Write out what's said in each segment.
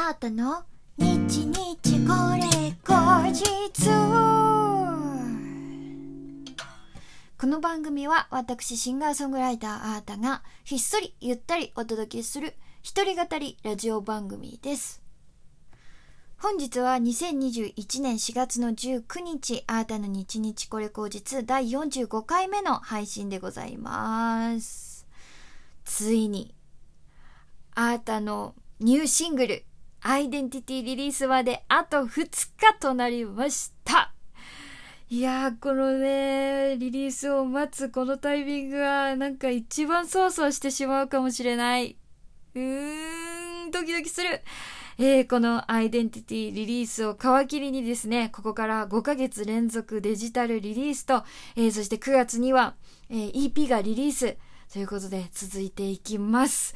あーたの？日日これ後日この番組は私シンガーソングライターあーたがひっそりゆったりお届けする一人語りラジオ番組です。本日は2021年4月の19日あーたの日日これ後日第45回目の配信でございます。ついにあーたのニューシングルアイデンティティリリースまであと2日となりました。いやー、このね、リリースを待つこのタイミングは、なんか一番そわそわしてしまうかもしれない。うーん、ドキドキする。えー、このアイデンティティリリースを皮切りにですね、ここから5ヶ月連続デジタルリリースと、えー、そして9月には、えー、EP がリリースということで続いていきます。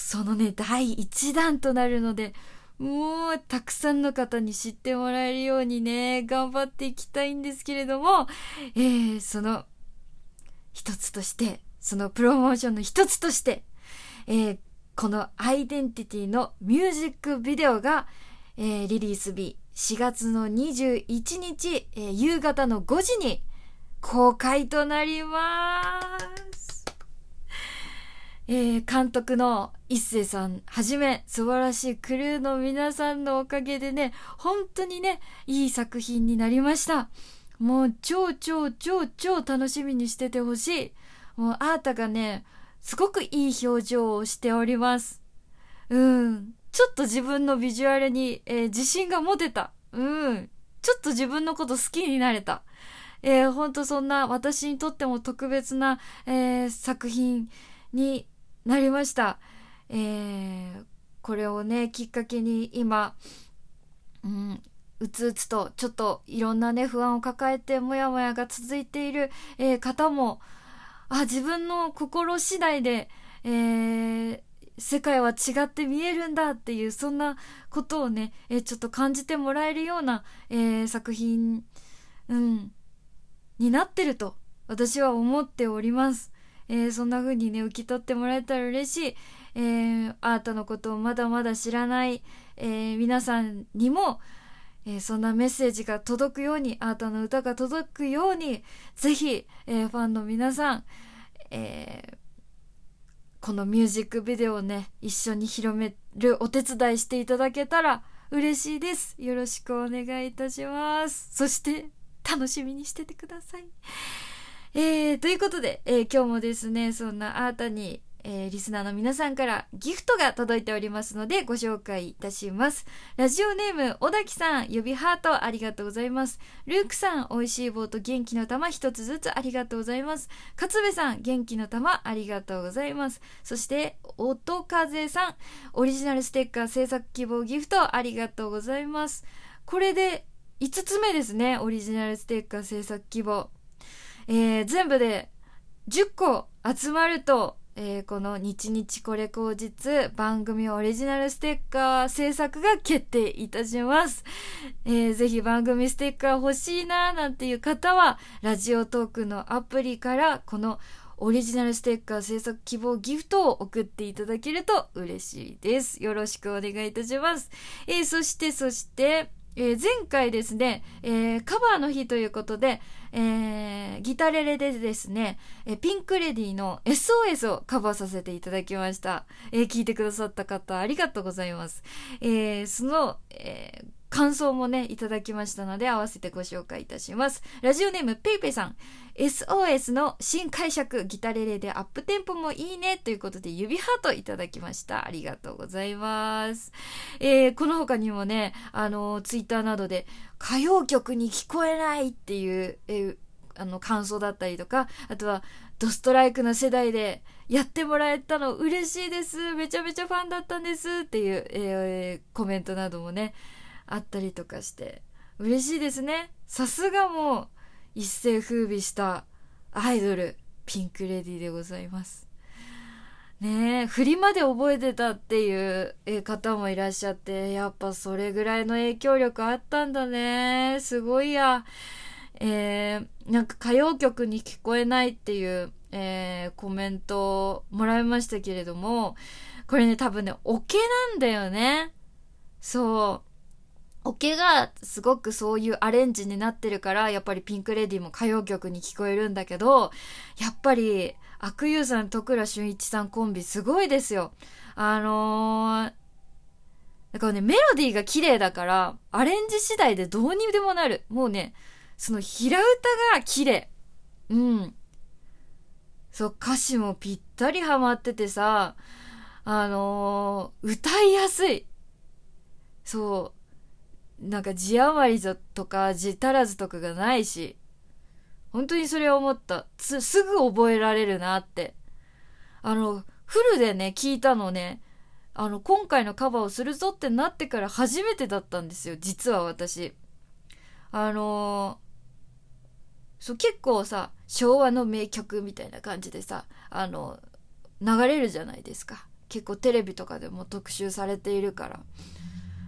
そのね、第1弾となるので、もう、たくさんの方に知ってもらえるようにね、頑張っていきたいんですけれども、えー、その、一つとして、そのプロモーションの一つとして、えー、このアイデンティティのミュージックビデオが、えー、リリース日4月の21日、えー、夕方の5時に公開となります。えー、監督の一星さんはじめ素晴らしいクルーの皆さんのおかげでね、本当にね、いい作品になりました。もう超超超超楽しみにしててほしい。もうアータがね、すごくいい表情をしております。うん。ちょっと自分のビジュアルに、えー、自信が持てた。うん。ちょっと自分のこと好きになれた。えー、ほんとそんな私にとっても特別な、えー、作品になりました。えー、これをね、きっかけに今、うん、うつうつとちょっといろんなね、不安を抱えてもやもやが続いている、えー、方も、あ、自分の心次第で、えー、世界は違って見えるんだっていう、そんなことをね、えー、ちょっと感じてもらえるような、え、作品、うん、になってると、私は思っております。えー、そんな風にね、受け取ってもらえたら嬉しい。えー、アートのことをまだまだ知らない、えー、皆さんにも、え、そんなメッセージが届くように、アートの歌が届くように、ぜひ、え、ファンの皆さん、え、このミュージックビデオをね、一緒に広めるお手伝いしていただけたら嬉しいです。よろしくお願いいたします。そして、楽しみにしててください。えー、ということで、えー、今日もですね、そんなあーたに、えー、リスナーの皆さんからギフトが届いておりますのでご紹介いたします。ラジオネーム、小滝さん、指ハートありがとうございます。ルークさん、美味しい棒と元気の玉一つずつありがとうございます。勝部さん、元気の玉ありがとうございます。そして、音風さん、オリジナルステッカー制作希望ギフトありがとうございます。これで5つ目ですね、オリジナルステッカー制作希望。えー、全部で10個集まると、えー、この日日これ後日番組オリジナルステッカー制作が決定いたします。えー、ぜひ番組ステッカー欲しいなーなんていう方は、ラジオトークのアプリからこのオリジナルステッカー制作希望ギフトを送っていただけると嬉しいです。よろしくお願いいたします。えー、そしてそして、えー、前回ですね、えー、カバーの日ということで、えー、ギタレレでですね、えピンクレディの SOS をカバーさせていただきました。え聞いてくださった方ありがとうございます。えその、え感想もね、いただきましたので、合わせてご紹介いたします。ラジオネーム、ペイペイさん。SOS の新解釈、ギタレレでアップテンポもいいねということで指ハートいただきました。ありがとうございます。えー、この他にもね、あの、ツイッターなどで歌謡曲に聞こえないっていう、えー、あの、感想だったりとか、あとは、ドストライクの世代でやってもらえたの嬉しいです。めちゃめちゃファンだったんですっていう、えー、コメントなどもね、あったりとかして、嬉しいですね。さすがもう、一世風靡したアイドル、ピンクレディでございます。ねえ、振りまで覚えてたっていう方もいらっしゃって、やっぱそれぐらいの影響力あったんだね。すごいや。えー、なんか歌謡曲に聞こえないっていう、えー、コメントをもらいましたけれども、これね、多分ね、オケなんだよね。そう。オケがすごくそういうアレンジになってるから、やっぱりピンクレディも歌謡曲に聞こえるんだけど、やっぱり、悪友さん、徳倉俊一さんコンビすごいですよ。あのー、だからね、メロディーが綺麗だから、アレンジ次第でどうにでもなる。もうね、その平歌が綺麗。うん。そう、歌詞もぴったりハマっててさ、あのー、歌いやすい。そう。なんか字余りぞとか字足らずとかがないし、本当にそれを思った。す、すぐ覚えられるなって。あの、フルでね、聞いたのね、あの、今回のカバーをするぞってなってから初めてだったんですよ、実は私。あのー、そう、結構さ、昭和の名曲みたいな感じでさ、あの、流れるじゃないですか。結構テレビとかでも特集されているから。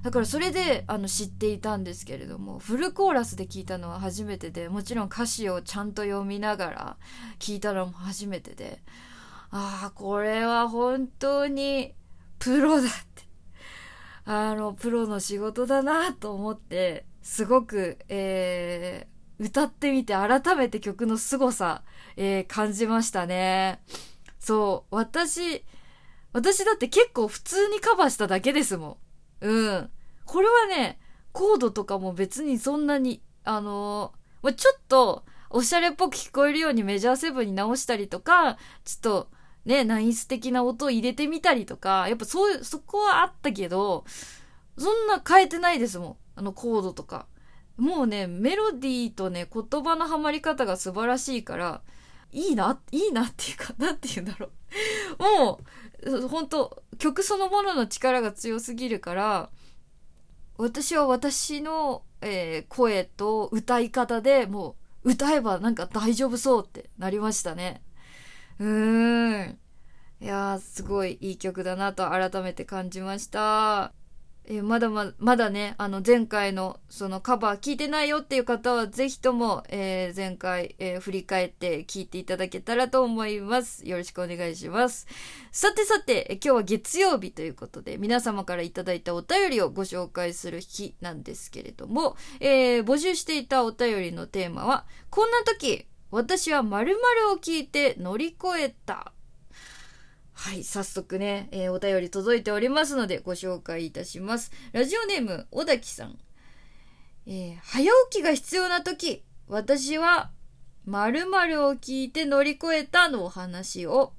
だからそれであの知っていたんですけれどもフルコーラスで聞いたのは初めてでもちろん歌詞をちゃんと読みながら聞いたのも初めてでああこれは本当にプロだって、あの、プロの仕事だなと思って、すごく、えー、歌ってみて改めて曲の凄さ、えー、感じましたね。そう、私、私だって結構普通にカバーしただけですもん。うん。これはね、コードとかも別にそんなに、あのー、ちょっと、おしゃれっぽく聞こえるようにメジャーセブンに直したりとか、ちょっと、ね、ナインス的な音を入れてみたりとか、やっぱそういう、そこはあったけど、そんな変えてないですもん。あのコードとか。もうね、メロディーとね、言葉のハマり方が素晴らしいから、いいな、いいなっていうか、なんて言うんだろう。もう、本当曲そのものの力が強すぎるから、私は私の、えー、声と歌い方でもう歌えばなんか大丈夫そうってなりましたね。うーん。いやー、すごいいい曲だなと改めて感じました。えまだま、まだね、あの、前回のそのカバー聞いてないよっていう方は、ぜひとも、えー、前回、えー、振り返って聞いていただけたらと思います。よろしくお願いします。さてさて、今日は月曜日ということで、皆様からいただいたお便りをご紹介する日なんですけれども、え、募集していたお便りのテーマは、こんな時、私は〇〇を聞いて乗り越えた。はい、早速ね、えー、お便り届いておりますのでご紹介いたします。ラジオネーム、小滝さん。えー、早起きが必要な時、私は〇〇を聞いて乗り越えたのお話を、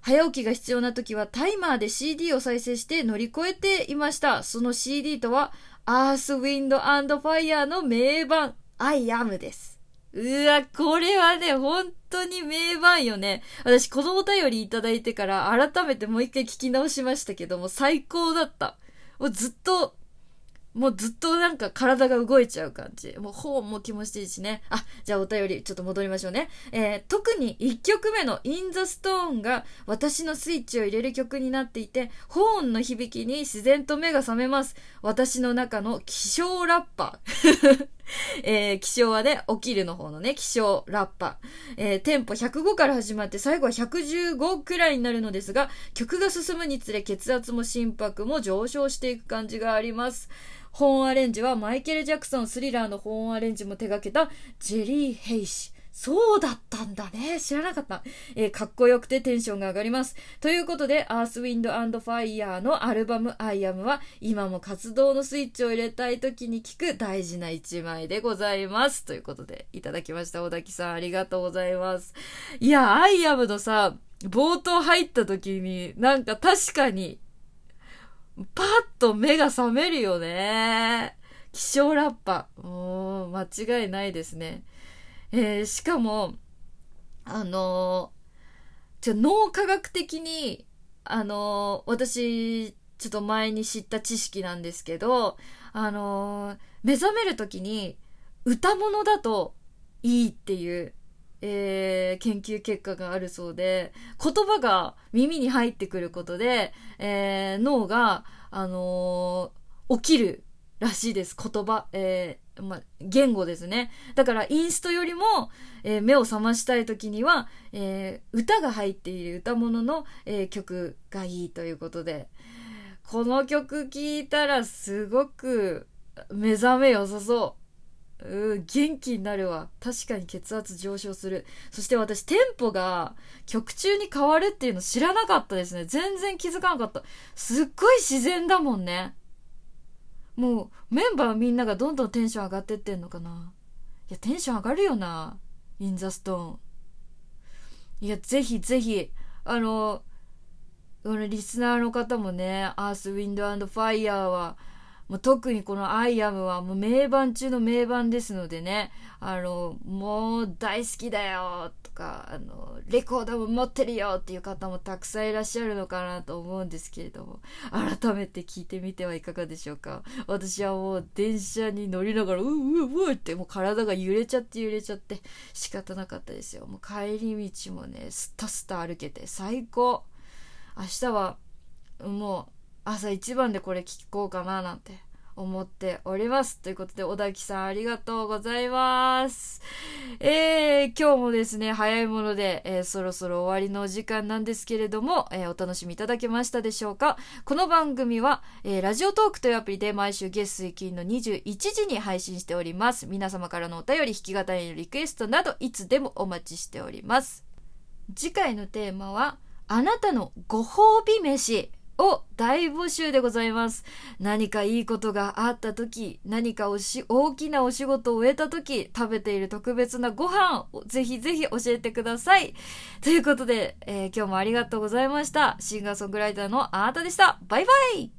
早起きが必要な時はタイマーで CD を再生して乗り越えていました。その CD とは、アース、ウィンド、アンド、ファイヤーの名盤、I am です。うわ、これはね、本当に名盤よね。私、このお便りいただいてから、改めてもう一回聞き直しましたけども、最高だった。もうずっと、もうずっとなんか体が動いちゃう感じ。もう本も気持ちいいしね。あ、じゃあお便りちょっと戻りましょうね。えー、特に1曲目の In the Stone が私のスイッチを入れる曲になっていて、ホーンの響きに自然と目が覚めます。私の中の気象ラッパー。えー、気象はね、起きるの方のね、気象ラッパ。えー、テンポ105から始まって最後は115くらいになるのですが、曲が進むにつれ血圧も心拍も上昇していく感じがあります。ホーンアレンジはマイケル・ジャクソンスリラーのホーンアレンジも手掛けたジェリー・ヘイ氏。そうだったんだね。知らなかった。えー、かっこよくてテンションが上がります。ということで、アース、ウィンド、ファイヤーのアルバム、 I Am は、今も活動のスイッチを入れたい時に聴く大事な一枚でございます。ということで、いただきました。小滝さん、ありがとうございます。いや、 I Am のさ、冒頭入った時に、なんか確かに、パッと目が覚めるよね。気象ラッパ。もう、間違いないですね。えー、しかも、あのー、じゃ脳科学的に、あのー、私、ちょっと前に知った知識なんですけど、あの目覚める時に歌物だといいっていう、えー、研究結果があるそうで、言葉が耳に入ってくることで、えー、脳が、あの、起きるらしいです。言葉。えー、ま言語ですね。だから、インストよりも、えー、目を覚ましたい時には、えー、歌が入っている歌物の、え曲がいいということで、この曲聴いたらすごく目覚め良さそう。うん、元気になるわ。確かに血圧上昇する。そして私、テンポが曲中に変わるっていうの知らなかったですね。全然気づかなかった。すっごい自然だもんね。もう、メンバーみんながどんどんテンション上がってってんのかな。いや、テンション上がるよな。 In the Stone。いや、ぜひぜひ、あの、このリスナーの方もね、アース、ウィンド、ファイヤーは、もう特にこの I Am はもう名盤中の名盤ですのでね、あの、もう大好きだよとか、あの、レコードも持ってるよっていう方もたくさんいらっしゃるのかなと思うんですけれども、改めて聞いてみてはいかがでしょうか。私はもう電車に乗りながら、ううううってもう体が揺れちゃって揺れちゃって仕方なかったですよ。もう帰り道もね、スタスタ歩けて最高。明日はもう朝一番でこれ聞こうかななんて思っております。ということで、小田木さんありがとうございます。えー、今日もですね、早いもので、えー、そろそろ終わりのお時間なんですけれども、えー、お楽しみいただけましたでしょうかこの番組は、えー、ラジオトークというアプリで毎週月水金の21時に配信しております。皆様からのお便り、弾き語りのリクエストなど、いつでもお待ちしております。次回のテーマは、あなたのご褒美飯を大募集でございます。何かいいことがあった時、何かおし、大きなお仕事を終えた時、食べている特別なご飯をぜひぜひ教えてください。ということで、えー、今日もありがとうございました。シンガーソングライターのあなたでした。バイバイ